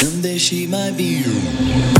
Someday she might be you.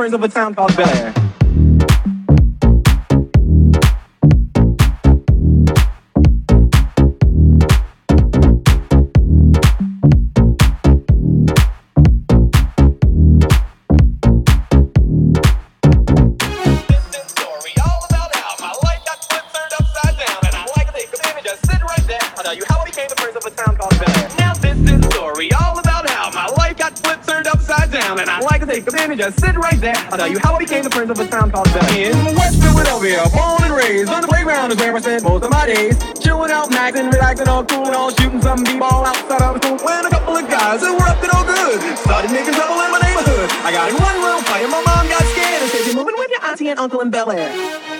Prince of a town called Bel Air. I'll tell you how I became the prince of a town called Bel In West Philadelphia, born and raised on the playground is where I spent most of my days. Chilling out, maxing, relaxing, all cool and all shooting some b-ball outside of the school. When a couple of guys that were up to no good started making trouble in my neighborhood. I got in one room fight my mom got scared and said, "You're moving with your auntie and uncle in Bel Air."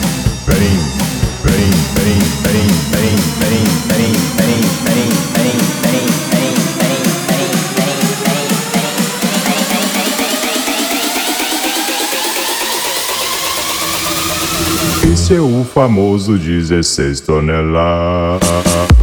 seu famoso 16 toneladas.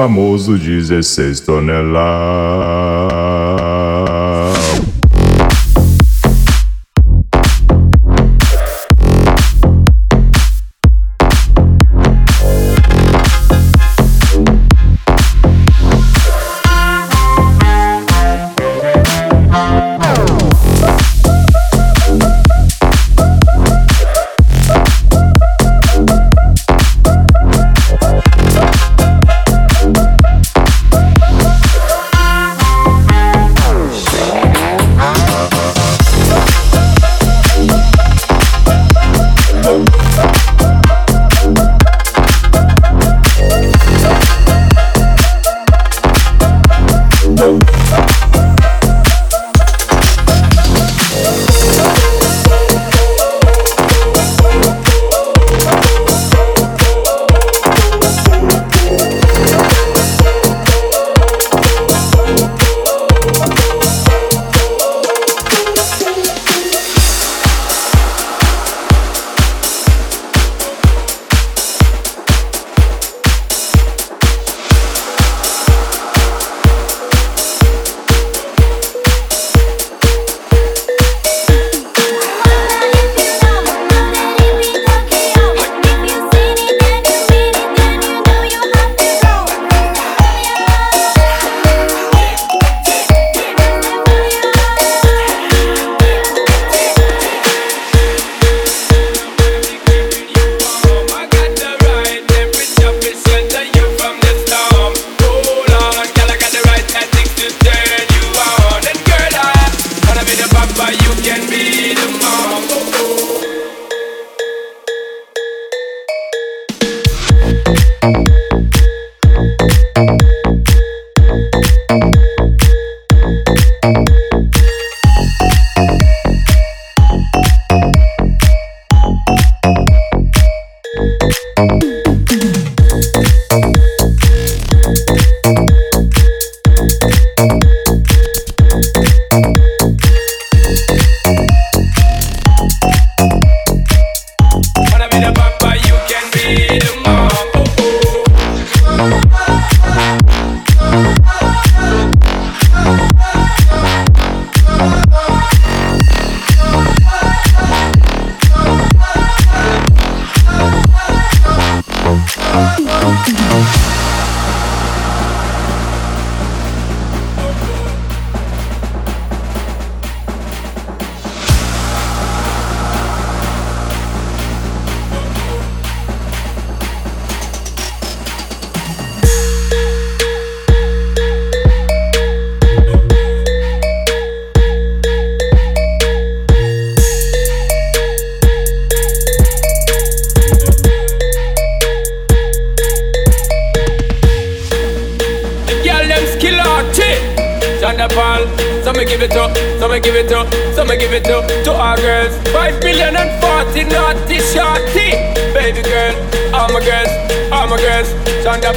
Famoso 16 toneladas.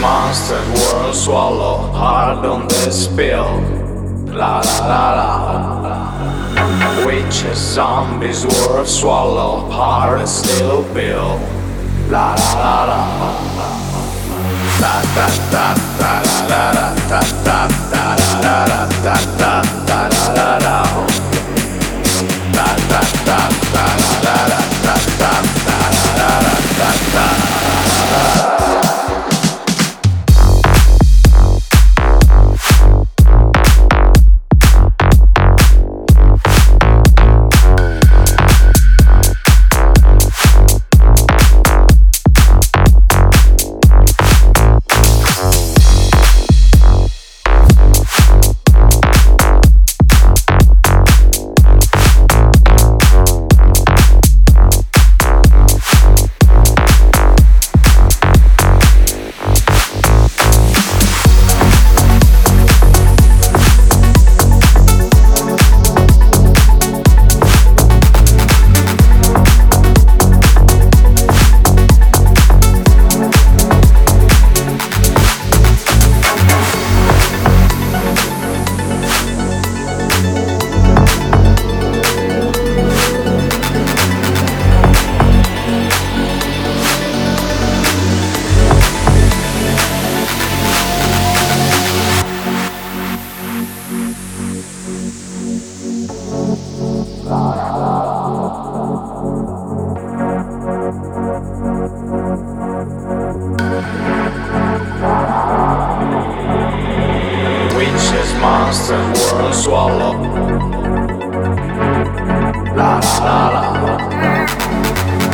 monster world swallow hard on the spill. La la la la. Witches, zombies, world swallow hard and still bill. La la la la. Ta da da la. da ta ta ta. La la da Ta ta da da La da. Da Ta da da ta. da da la. da ta ta da. constant world swallow. La la la.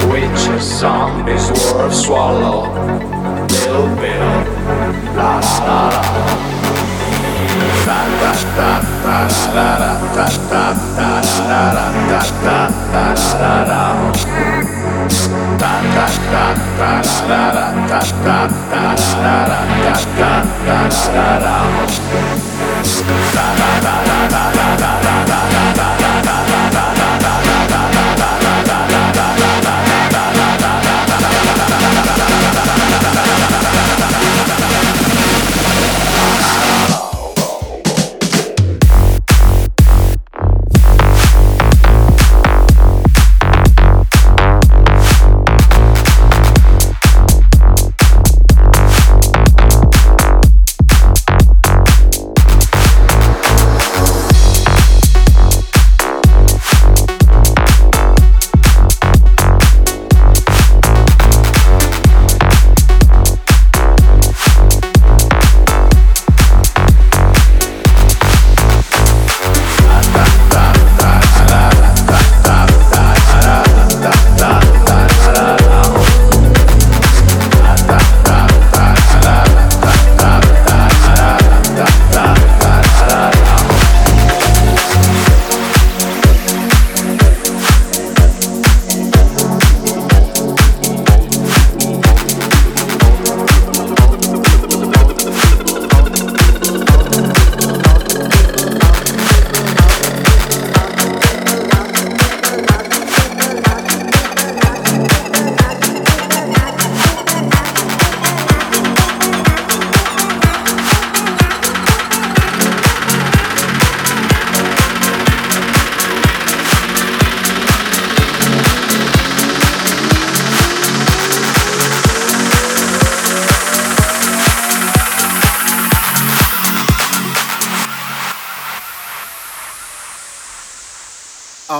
Witches, zombies, world swallow. Little bit of la la la. la. Ta ta ta la la. Ta ta ta la la. Ta ta ta ta la la. Ta ta ta ta la la. Ta ta ta ta la la dance.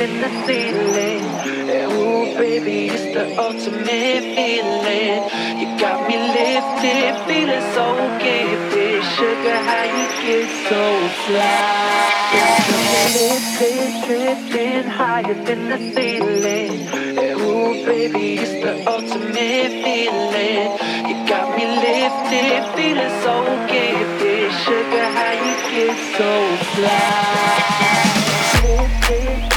in the ceiling. And ooh, baby, it's the ultimate feeling. You got me lifted, feeling so gifted. Sugar, how you get so fly? Lifted, drifting higher than the ceiling. And ooh, baby, it's the ultimate feeling. You got me lifted, feeling so gifted. Sugar, how you get so fly?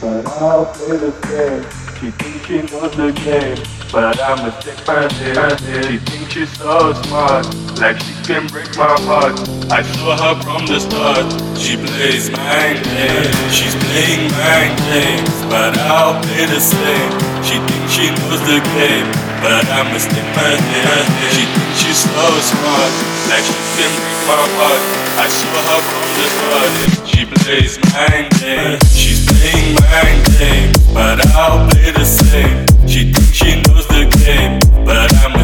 but I'll play the game. She thinks she knows the game, but I'm a sick person. She thinks she's so smart, like she can break my heart. I saw her from the start. She plays my game. she's playing my game. but I'll play the same. She thinks she knows the game, but I'm a stick person. She thinks she's so smart like she heart. I her from the. She plays mind she's playing mind but I'll play the same. She thinks she knows the game, but I'ma.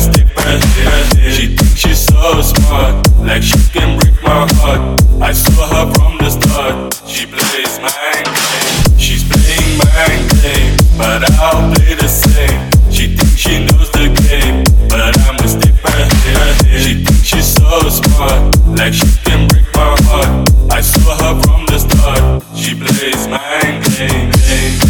She thinks she's so smart, like she can break my heart. I saw her from the start. She plays mind game, she's playing mind game, but I'll play the same. She thinks she knows. She's so smart, like she can break my heart. I saw her from the start. She plays mind games.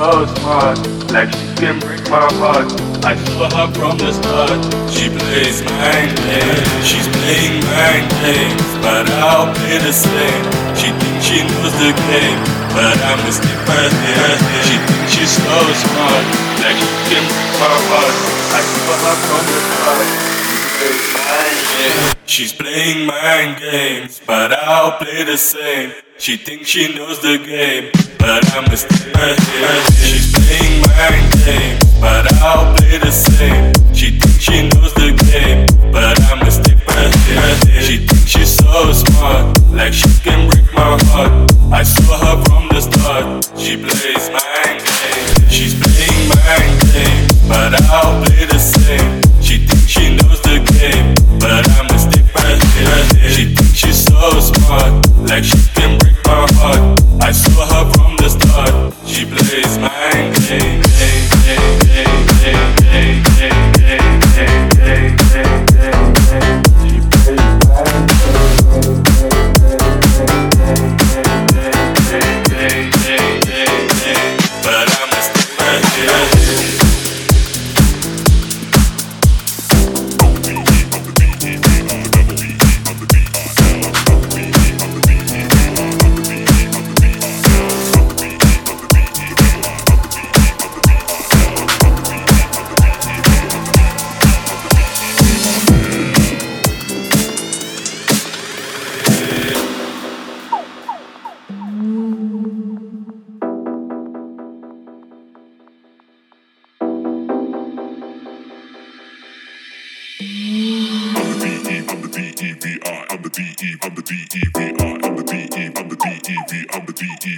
So smart, like she can break my heart. I saw her from the start. She plays mind games, she's playing mind games, but I'll play the same. She thinks she knows the game, but I'm a different person. She thinks she's so smart, like she can break my heart. I saw her from the start. She's playing mind games, but I'll play the same. She thinks she knows the game, but I'm a sticker She's playing mind games, but I'll play the same. She thinks she knows the game, but I'm a sticker She thinks she's so smart, like she can break my heart. I saw her from the start. She plays mind games. She's playing mind games, but I'll play the same. She thinks she knows but I'm a stick She thinks she's so smart, like she can break my heart. I saw her from the start. She plays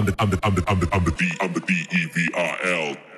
I'm the I'm the I'm the I'm the I'm the B I'm the B E V R L.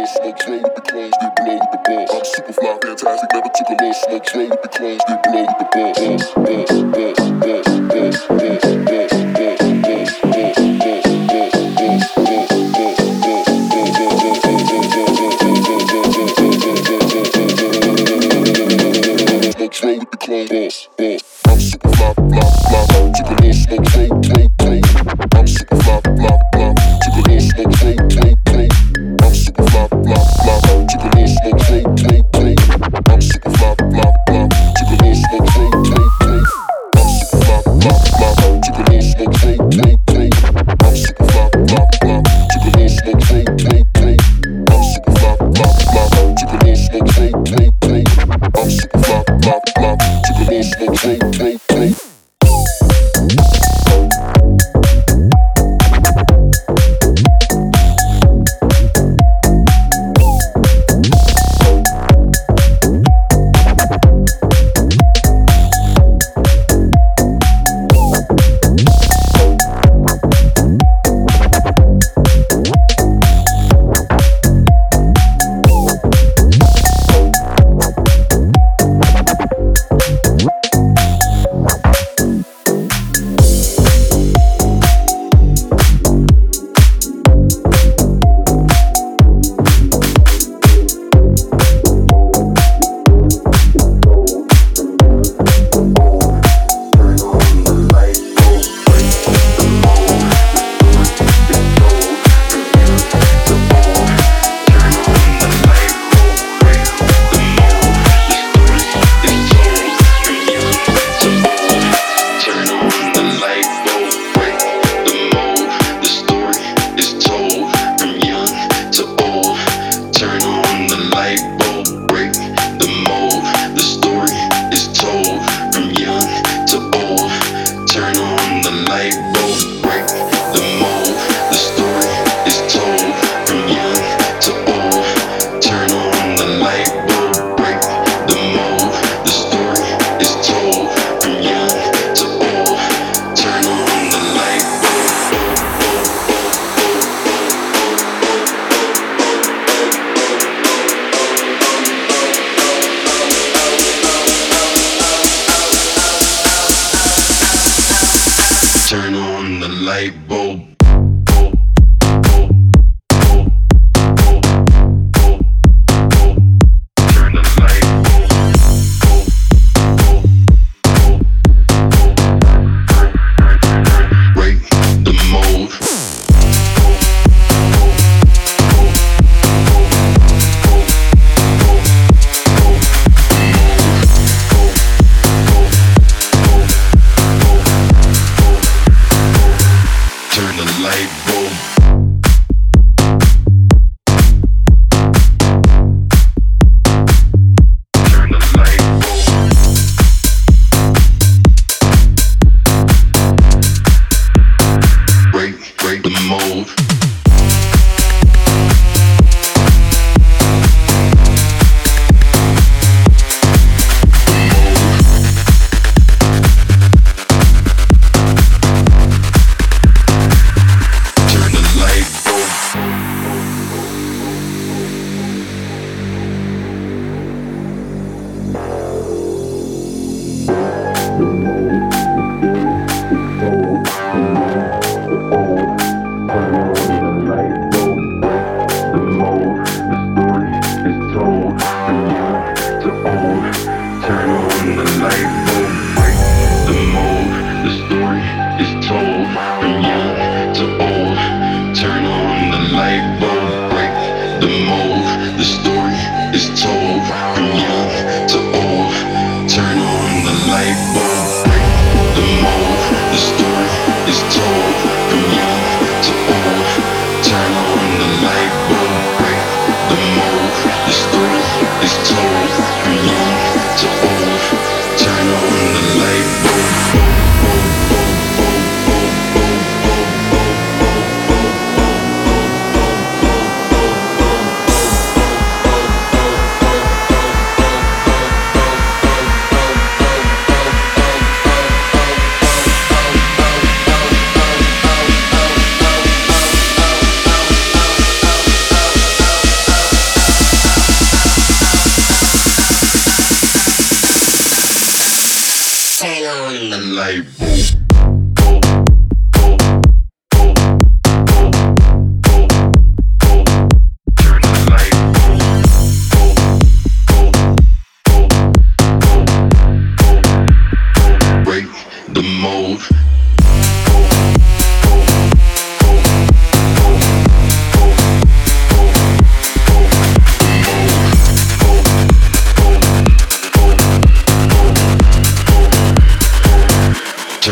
close, snakes roll with the clones, get blow with the ball. I'm super fly, fantastic, never took a loss. Smoke roll with the clones, get blow with the ball. Boss, boss, boss, boss, boss, boss.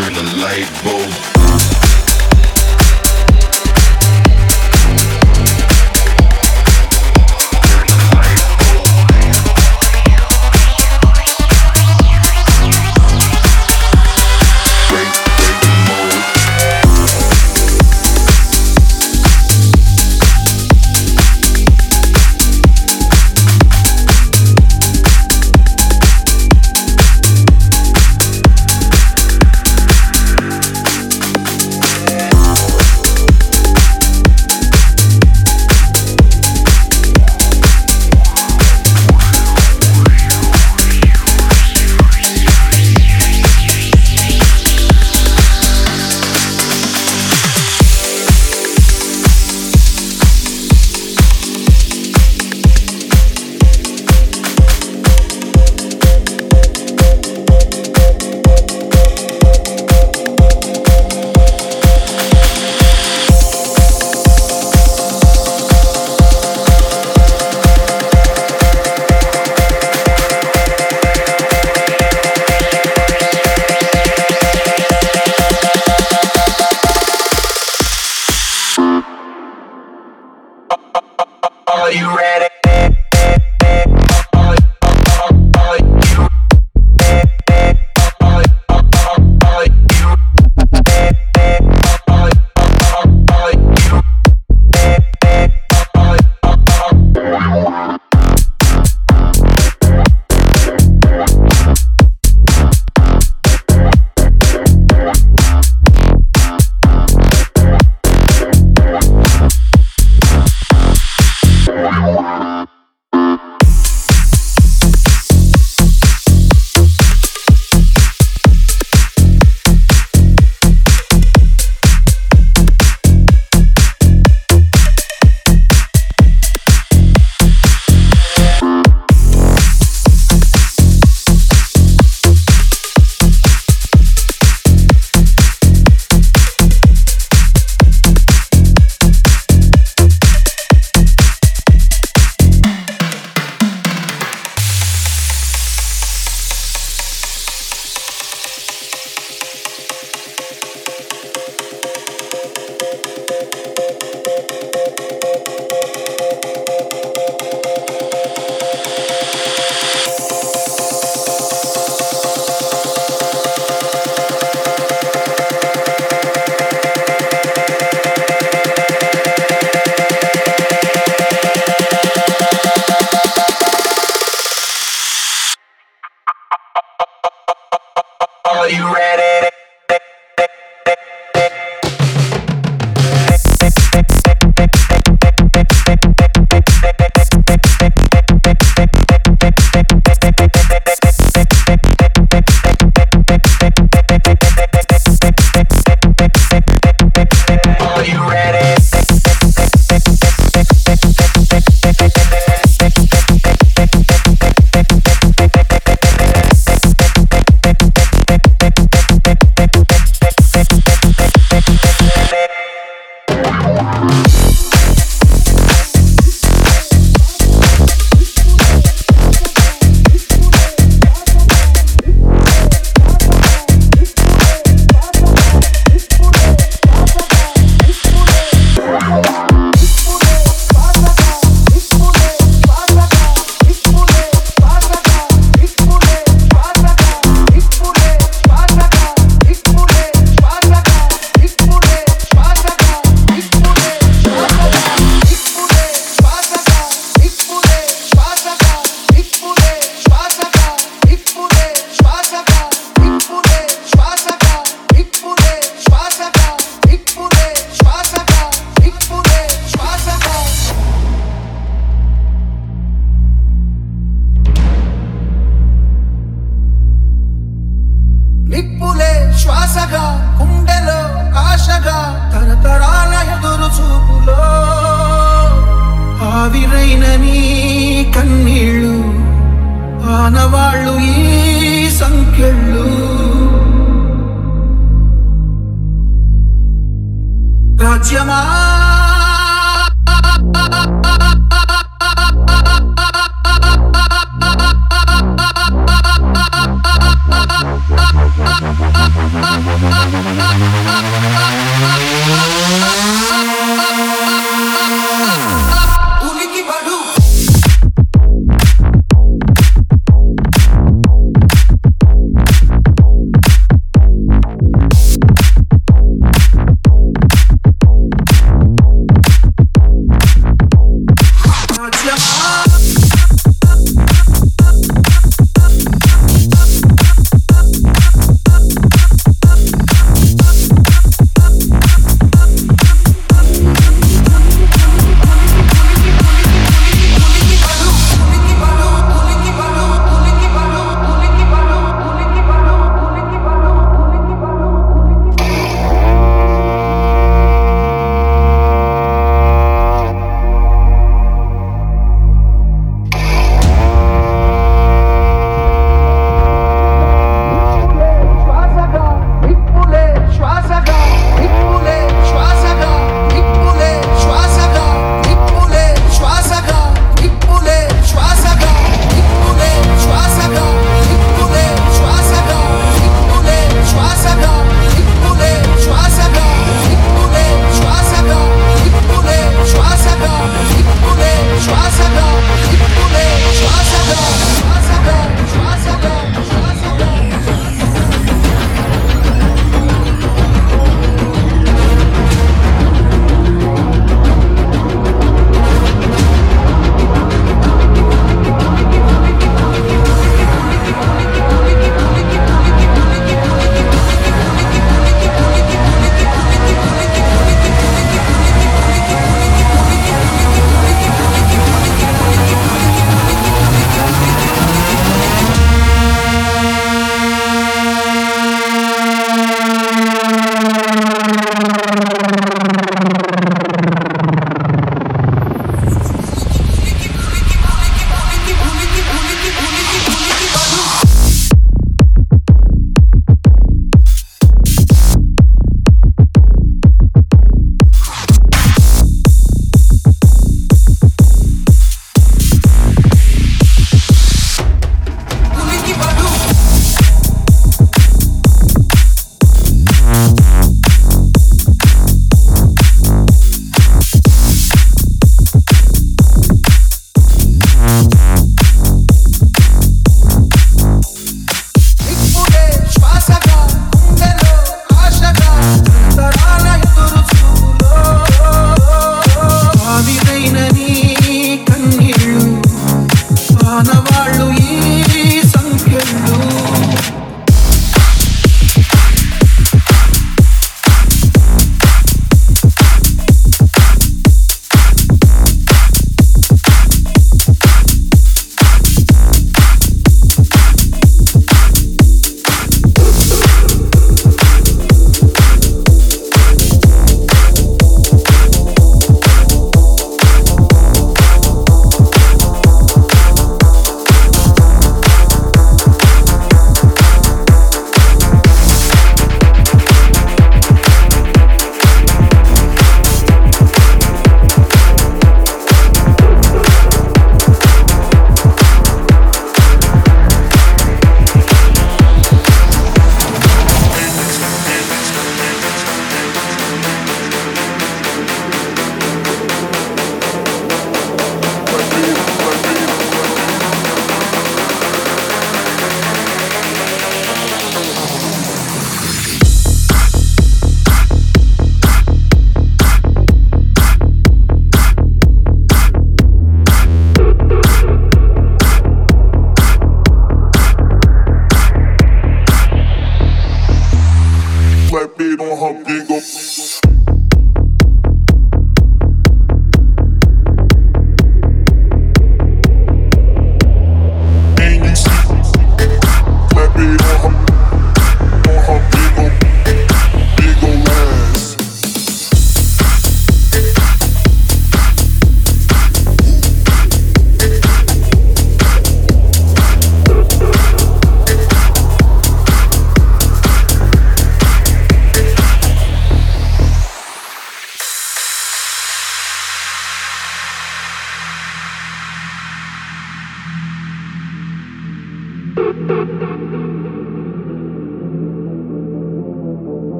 turn the light bulb Música